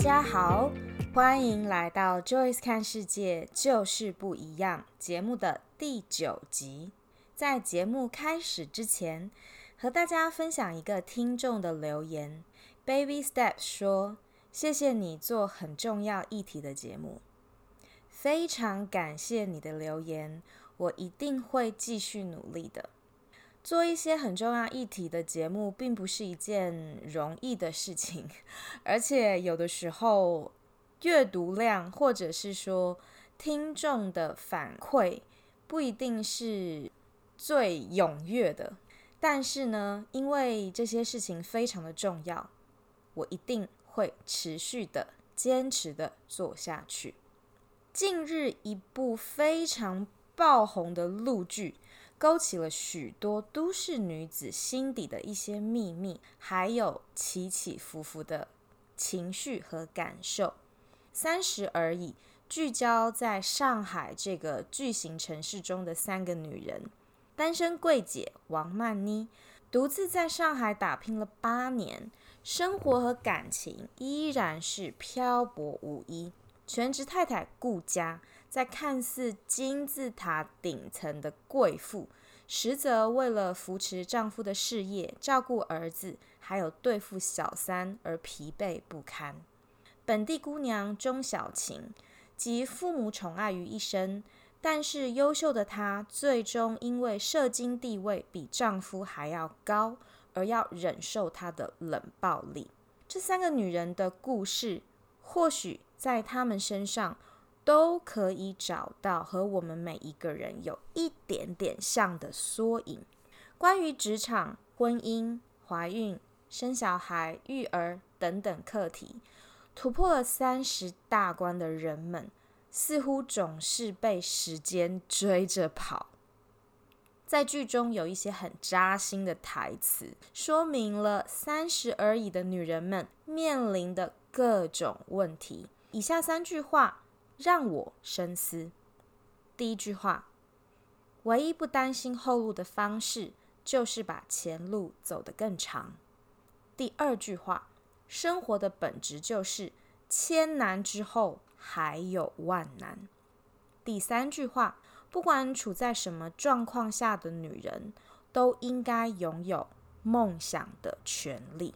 大家好，欢迎来到 Joyce 看世界，就是不一样节目的第九集。在节目开始之前，和大家分享一个听众的留言。Baby Step 说：“谢谢你做很重要议题的节目，非常感谢你的留言，我一定会继续努力的。做一些很重要议题的节目，并不是一件容易的事情，而且有的时候阅读量或者是说听众的反馈不一定是最踊跃的。但是呢，因为这些事情非常的重要。”我一定会持续的、坚持的做下去。近日，一部非常爆红的陆剧，勾起了许多都市女子心底的一些秘密，还有起起伏伏的情绪和感受。三十而已，聚焦在上海这个巨型城市中的三个女人：单身贵姐王曼妮，独自在上海打拼了八年。生活和感情依然是漂泊无依。全职太太顾佳，在看似金字塔顶层的贵妇，实则为了扶持丈夫的事业、照顾儿子，还有对付小三而疲惫不堪。本地姑娘钟小晴，集父母宠爱于一身，但是优秀的她，最终因为社经地位比丈夫还要高。而要忍受她的冷暴力。这三个女人的故事，或许在她们身上都可以找到和我们每一个人有一点点像的缩影。关于职场、婚姻、怀孕、生小孩、育儿等等课题，突破了三十大关的人们，似乎总是被时间追着跑。在剧中有一些很扎心的台词，说明了三十而已的女人们面临的各种问题。以下三句话让我深思：第一句话，唯一不担心后路的方式，就是把前路走得更长。第二句话，生活的本质就是千难之后还有万难。第三句话。不管处在什么状况下的女人，都应该拥有梦想的权利。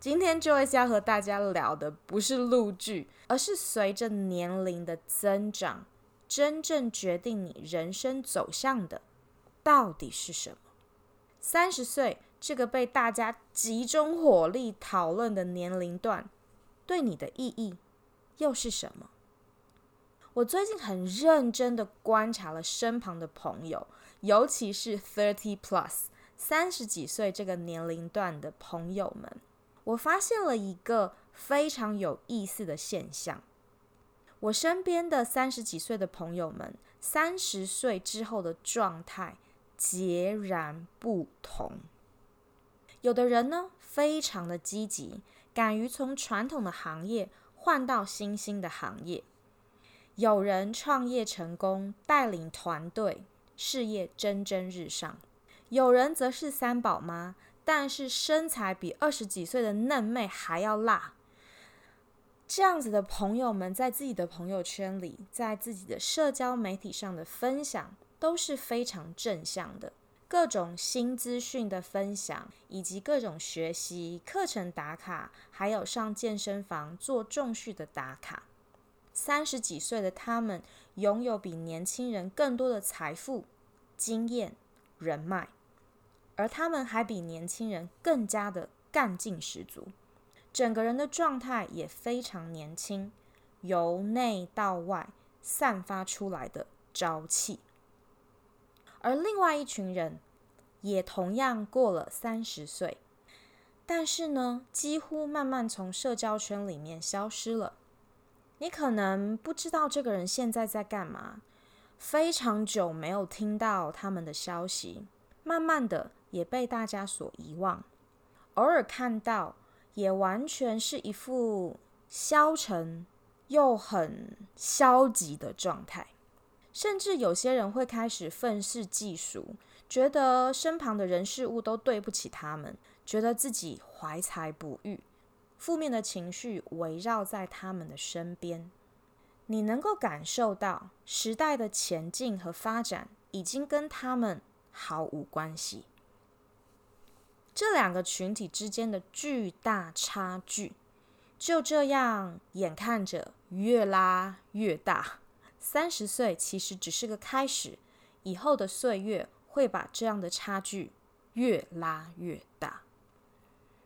今天 Joyce 要和大家聊的不是录剧，而是随着年龄的增长，真正决定你人生走向的到底是什么？三十岁这个被大家集中火力讨论的年龄段，对你的意义又是什么？我最近很认真的观察了身旁的朋友，尤其是 thirty plus 三十几岁这个年龄段的朋友们，我发现了一个非常有意思的现象。我身边的三十几岁的朋友们，三十岁之后的状态截然不同。有的人呢，非常的积极，敢于从传统的行业换到新兴的行业。有人创业成功，带领团队，事业蒸蒸日上；有人则是三宝妈，但是身材比二十几岁的嫩妹还要辣。这样子的朋友们，在自己的朋友圈里，在自己的社交媒体上的分享都是非常正向的，各种新资讯的分享，以及各种学习课程打卡，还有上健身房做重训的打卡。三十几岁的他们拥有比年轻人更多的财富、经验、人脉，而他们还比年轻人更加的干劲十足，整个人的状态也非常年轻，由内到外散发出来的朝气。而另外一群人也同样过了三十岁，但是呢，几乎慢慢从社交圈里面消失了。你可能不知道这个人现在在干嘛，非常久没有听到他们的消息，慢慢的也被大家所遗忘。偶尔看到，也完全是一副消沉又很消极的状态。甚至有些人会开始愤世嫉俗，觉得身旁的人事物都对不起他们，觉得自己怀才不遇，负面的情绪围绕在他们的身边。你能够感受到时代的前进和发展已经跟他们毫无关系。这两个群体之间的巨大差距，就这样眼看着越拉越大。三十岁其实只是个开始，以后的岁月会把这样的差距越拉越大。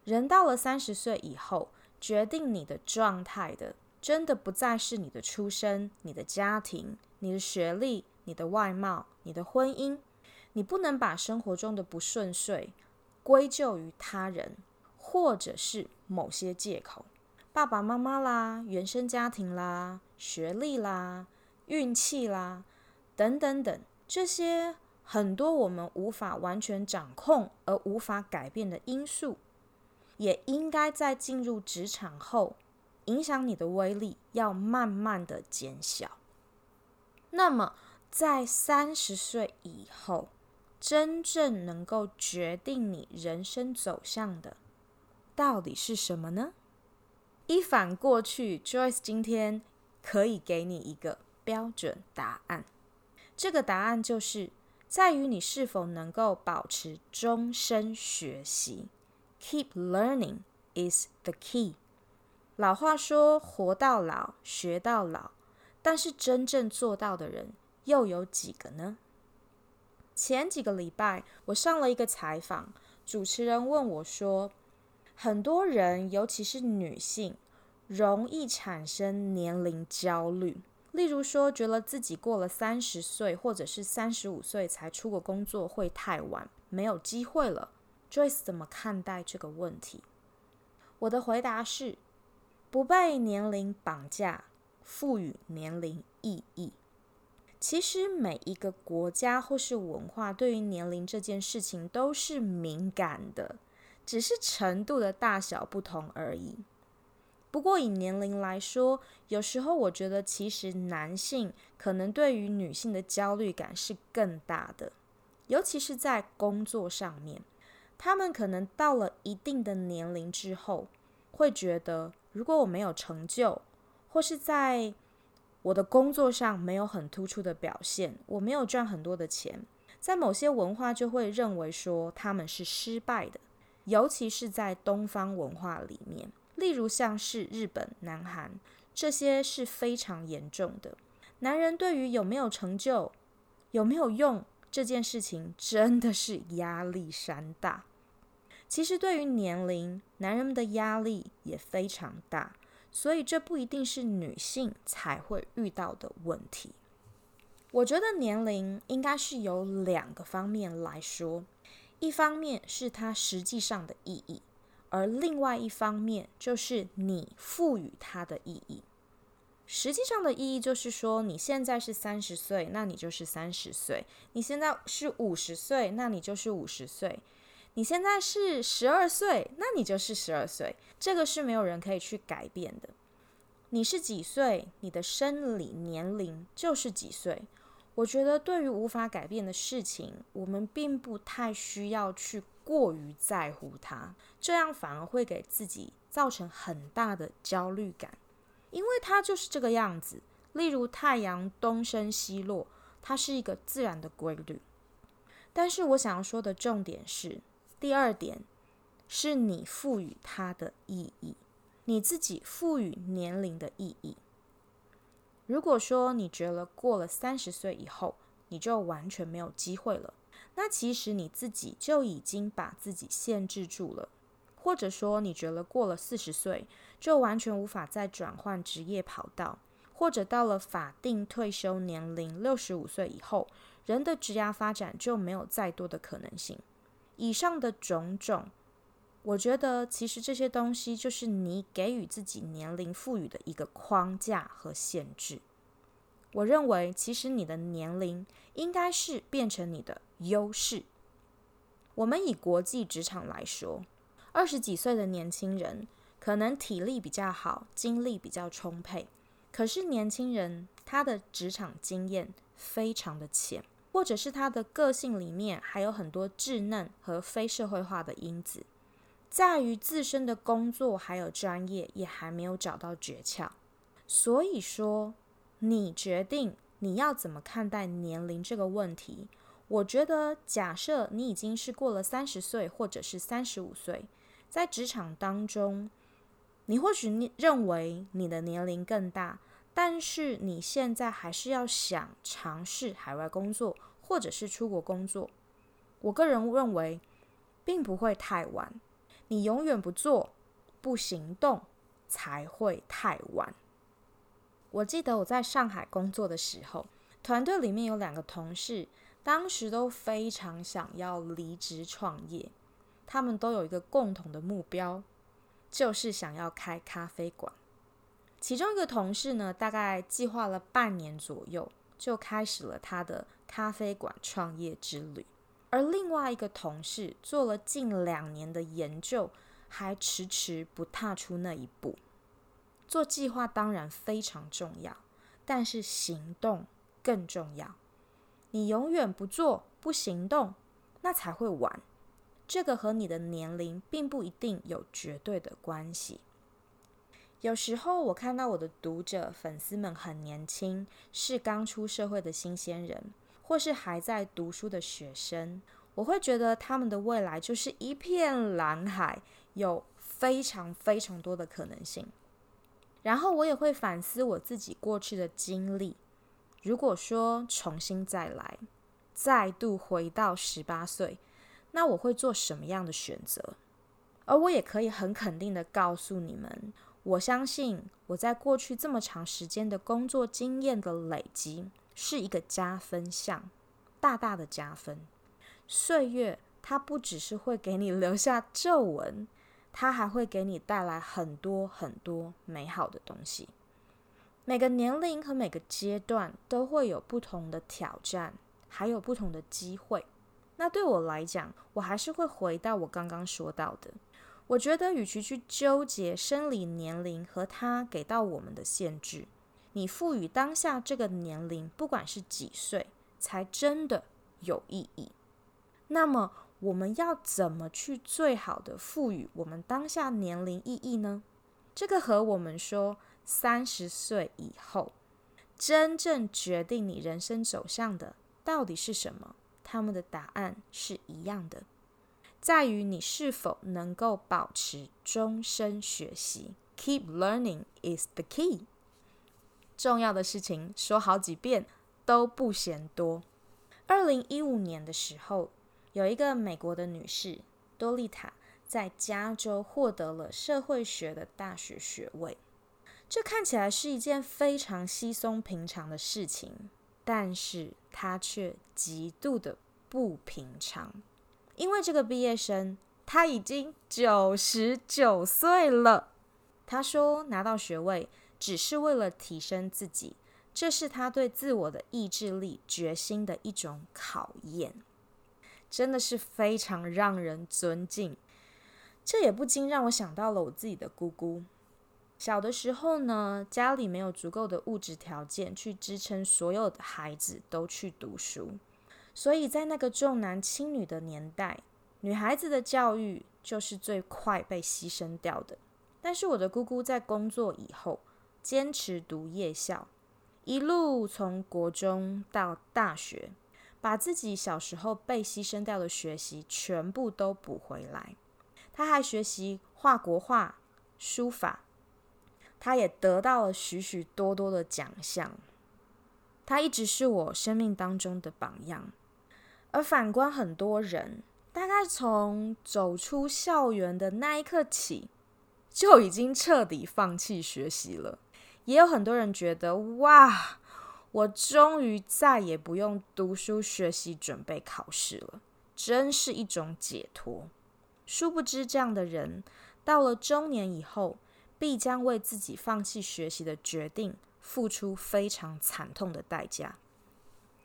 人到了三十岁以后，决定你的状态的，真的不再是你的出身、你的家庭、你的学历、你的外貌、你的婚姻。你不能把生活中的不顺遂归咎于他人，或者是某些借口，爸爸妈妈啦、原生家庭啦、学历啦、运气啦，等等等，这些很多我们无法完全掌控而无法改变的因素，也应该在进入职场后，影响你的威力要慢慢的减小。那么，在三十岁以后，真正能够决定你人生走向的，到底是什么呢？一反过去，Joyce 今天可以给你一个标准答案。这个答案就是在于你是否能够保持终身学习。Keep learning is the key。老话说“活到老，学到老”，但是真正做到的人又有几个呢？前几个礼拜，我上了一个采访，主持人问我说：“很多人，尤其是女性，容易产生年龄焦虑，例如说，觉得自己过了三十岁或者是三十五岁才出国工作会太晚，没有机会了。” Joyce 怎么看待这个问题？我的回答是：不被年龄绑架，赋予年龄意义。其实每一个国家或是文化对于年龄这件事情都是敏感的，只是程度的大小不同而已。不过以年龄来说，有时候我觉得其实男性可能对于女性的焦虑感是更大的，尤其是在工作上面，他们可能到了一定的年龄之后，会觉得。如果我没有成就，或是在我的工作上没有很突出的表现，我没有赚很多的钱，在某些文化就会认为说他们是失败的，尤其是在东方文化里面，例如像是日本、南韩，这些是非常严重的。男人对于有没有成就、有没有用这件事情，真的是压力山大。其实，对于年龄，男人们的压力也非常大，所以这不一定是女性才会遇到的问题。我觉得年龄应该是由两个方面来说，一方面是它实际上的意义，而另外一方面就是你赋予它的意义。实际上的意义就是说，你现在是三十岁，那你就是三十岁；你现在是五十岁，那你就是五十岁。你现在是十二岁，那你就是十二岁，这个是没有人可以去改变的。你是几岁，你的生理年龄就是几岁。我觉得对于无法改变的事情，我们并不太需要去过于在乎它，这样反而会给自己造成很大的焦虑感，因为它就是这个样子。例如太阳东升西落，它是一个自然的规律。但是我想要说的重点是。第二点是你赋予它的意义，你自己赋予年龄的意义。如果说你觉得过了三十岁以后你就完全没有机会了，那其实你自己就已经把自己限制住了。或者说你觉得过了四十岁就完全无法再转换职业跑道，或者到了法定退休年龄六十五岁以后，人的职业发展就没有再多的可能性。以上的种种，我觉得其实这些东西就是你给予自己年龄赋予的一个框架和限制。我认为，其实你的年龄应该是变成你的优势。我们以国际职场来说，二十几岁的年轻人可能体力比较好，精力比较充沛，可是年轻人他的职场经验非常的浅。或者是他的个性里面还有很多稚嫩和非社会化的因子，在于自身的工作还有专业也还没有找到诀窍。所以说，你决定你要怎么看待年龄这个问题。我觉得，假设你已经是过了三十岁，或者是三十五岁，在职场当中，你或许认为你的年龄更大，但是你现在还是要想尝试海外工作，或者是出国工作。我个人认为，并不会太晚。你永远不做、不行动，才会太晚。我记得我在上海工作的时候，团队里面有两个同事。当时都非常想要离职创业，他们都有一个共同的目标，就是想要开咖啡馆。其中一个同事呢，大概计划了半年左右，就开始了他的咖啡馆创业之旅。而另外一个同事做了近两年的研究，还迟迟不踏出那一步。做计划当然非常重要，但是行动更重要。你永远不做、不行动，那才会晚。这个和你的年龄并不一定有绝对的关系。有时候我看到我的读者、粉丝们很年轻，是刚出社会的新鲜人，或是还在读书的学生，我会觉得他们的未来就是一片蓝海，有非常非常多的可能性。然后我也会反思我自己过去的经历。如果说重新再来，再度回到十八岁，那我会做什么样的选择？而我也可以很肯定的告诉你们，我相信我在过去这么长时间的工作经验的累积是一个加分项，大大的加分。岁月它不只是会给你留下皱纹，它还会给你带来很多很多美好的东西。每个年龄和每个阶段都会有不同的挑战，还有不同的机会。那对我来讲，我还是会回到我刚刚说到的。我觉得，与其去纠结生理年龄和它给到我们的限制，你赋予当下这个年龄，不管是几岁，才真的有意义。那么，我们要怎么去最好的赋予我们当下年龄意义呢？这个和我们说。三十岁以后，真正决定你人生走向的到底是什么？他们的答案是一样的，在于你是否能够保持终身学习。Keep learning is the key。重要的事情说好几遍都不嫌多。二零一五年的时候，有一个美国的女士多丽塔在加州获得了社会学的大学学位。这看起来是一件非常稀松平常的事情，但是它却极度的不平常，因为这个毕业生他已经九十九岁了。他说拿到学位只是为了提升自己，这是他对自我的意志力、决心的一种考验，真的是非常让人尊敬。这也不禁让我想到了我自己的姑姑。小的时候呢，家里没有足够的物质条件去支撑所有的孩子都去读书，所以在那个重男轻女的年代，女孩子的教育就是最快被牺牲掉的。但是我的姑姑在工作以后，坚持读夜校，一路从国中到大学，把自己小时候被牺牲掉的学习全部都补回来。她还学习画国画、书法。他也得到了许许多多的奖项，他一直是我生命当中的榜样。而反观很多人，大概从走出校园的那一刻起，就已经彻底放弃学习了。也有很多人觉得，哇，我终于再也不用读书学习准备考试了，真是一种解脱。殊不知，这样的人到了中年以后，必将为自己放弃学习的决定付出非常惨痛的代价。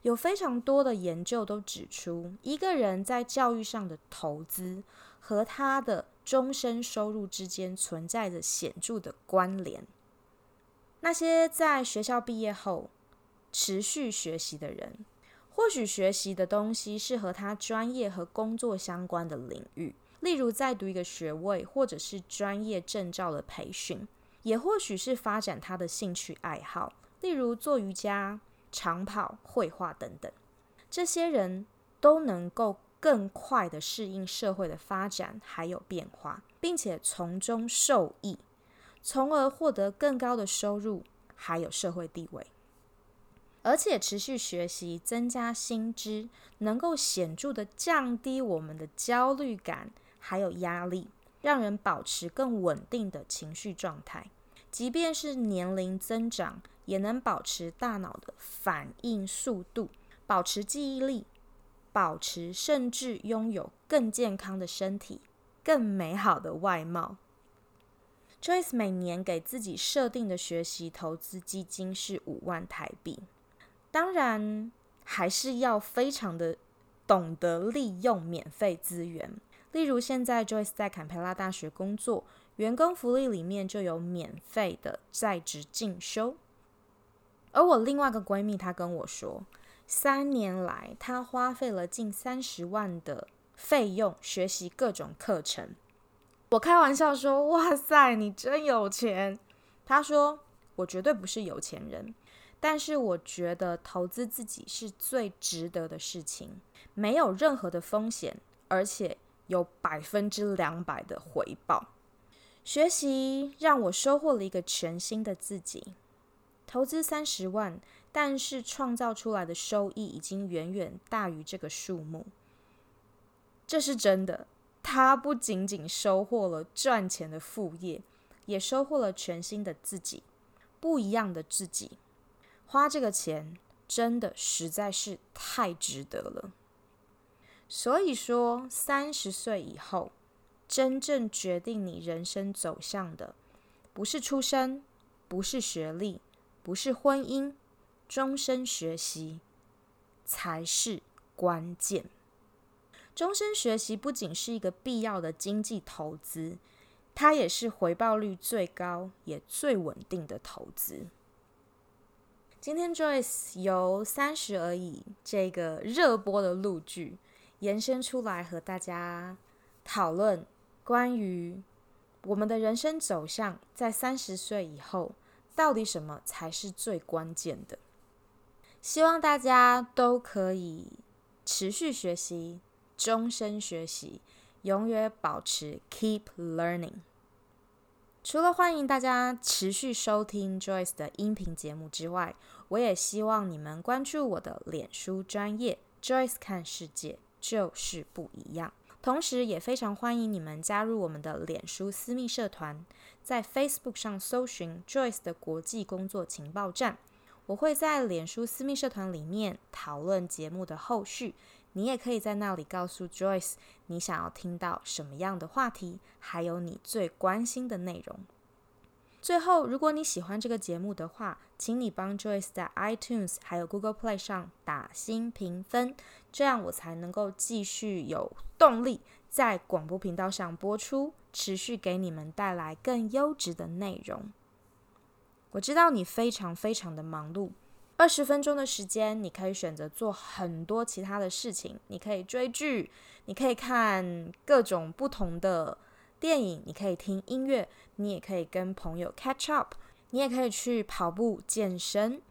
有非常多的研究都指出，一个人在教育上的投资和他的终身收入之间存在着显著的关联。那些在学校毕业后持续学习的人，或许学习的东西是和他专业和工作相关的领域，例如在读一个学位，或者是专业证照的培训，也或许是发展他的兴趣爱好，例如做瑜伽、长跑、绘画等等。这些人都能够更快地适应社会的发展还有变化，并且从中受益，从而获得更高的收入还有社会地位。而且持续学习、增加新知，能够显著地降低我们的焦虑感，还有压力，让人保持更稳定的情绪状态。即便是年龄增长，也能保持大脑的反应速度，保持记忆力，保持甚至拥有更健康的身体、更美好的外貌。Joyce 每年给自己设定的学习投资基金是五万台币。当然，还是要非常的懂得利用免费资源。例如，现在 Joyce 在坎培拉大学工作，员工福利里面就有免费的在职进修。而我另外一个闺蜜，她跟我说，三年来她花费了近三十万的费用学习各种课程。我开玩笑说：“哇塞，你真有钱！”她说：“我绝对不是有钱人。”但是我觉得投资自己是最值得的事情，没有任何的风险，而且有百分之两百的回报。学习让我收获了一个全新的自己。投资三十万，但是创造出来的收益已经远远大于这个数目。这是真的，他不仅仅收获了赚钱的副业，也收获了全新的自己，不一样的自己。花这个钱真的实在是太值得了。所以说，三十岁以后，真正决定你人生走向的，不是出身，不是学历，不是婚姻，终身学习才是关键。终身学习不仅是一个必要的经济投资，它也是回报率最高也最稳定的投资。今天 Joyce 由三十而已这个热播的陆剧延伸出来和大家讨论关于我们的人生走向，在三十岁以后到底什么才是最关键的？希望大家都可以持续学习，终身学习，永远保持 Keep Learning。除了欢迎大家持续收听 Joyce 的音频节目之外，我也希望你们关注我的脸书专业 Joyce 看世界就是不一样。同时，也非常欢迎你们加入我们的脸书私密社团，在 Facebook 上搜寻 Joyce 的国际工作情报站。我会在脸书私密社团里面讨论节目的后续。你也可以在那里告诉 Joyce 你想要听到什么样的话题，还有你最关心的内容。最后，如果你喜欢这个节目的话，请你帮 Joyce 在 iTunes 还有 Google Play 上打新评分，这样我才能够继续有动力在广播频道上播出，持续给你们带来更优质的内容。我知道你非常非常的忙碌。二十分钟的时间，你可以选择做很多其他的事情。你可以追剧，你可以看各种不同的电影，你可以听音乐，你也可以跟朋友 catch up，你也可以去跑步健身。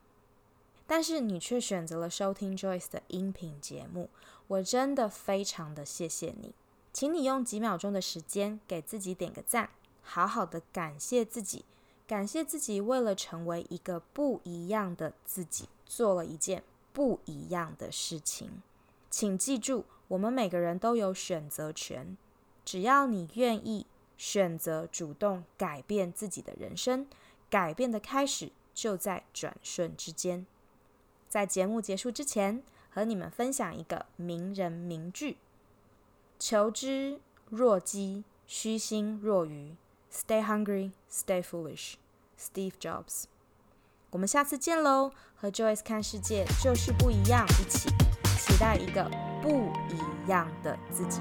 但是你却选择了收听 Joyce 的音频节目，我真的非常的谢谢你。请你用几秒钟的时间给自己点个赞，好好的感谢自己。感谢自己为了成为一个不一样的自己，做了一件不一样的事情。请记住，我们每个人都有选择权，只要你愿意选择主动改变自己的人生，改变的开始就在转瞬之间。在节目结束之前，和你们分享一个名人名句：“求知若饥，虚心若愚。” Stay hungry, stay foolish. Steve Jobs。我们下次见喽！和 Joyce 看世界就是不一样，一起期待一个不一样的自己。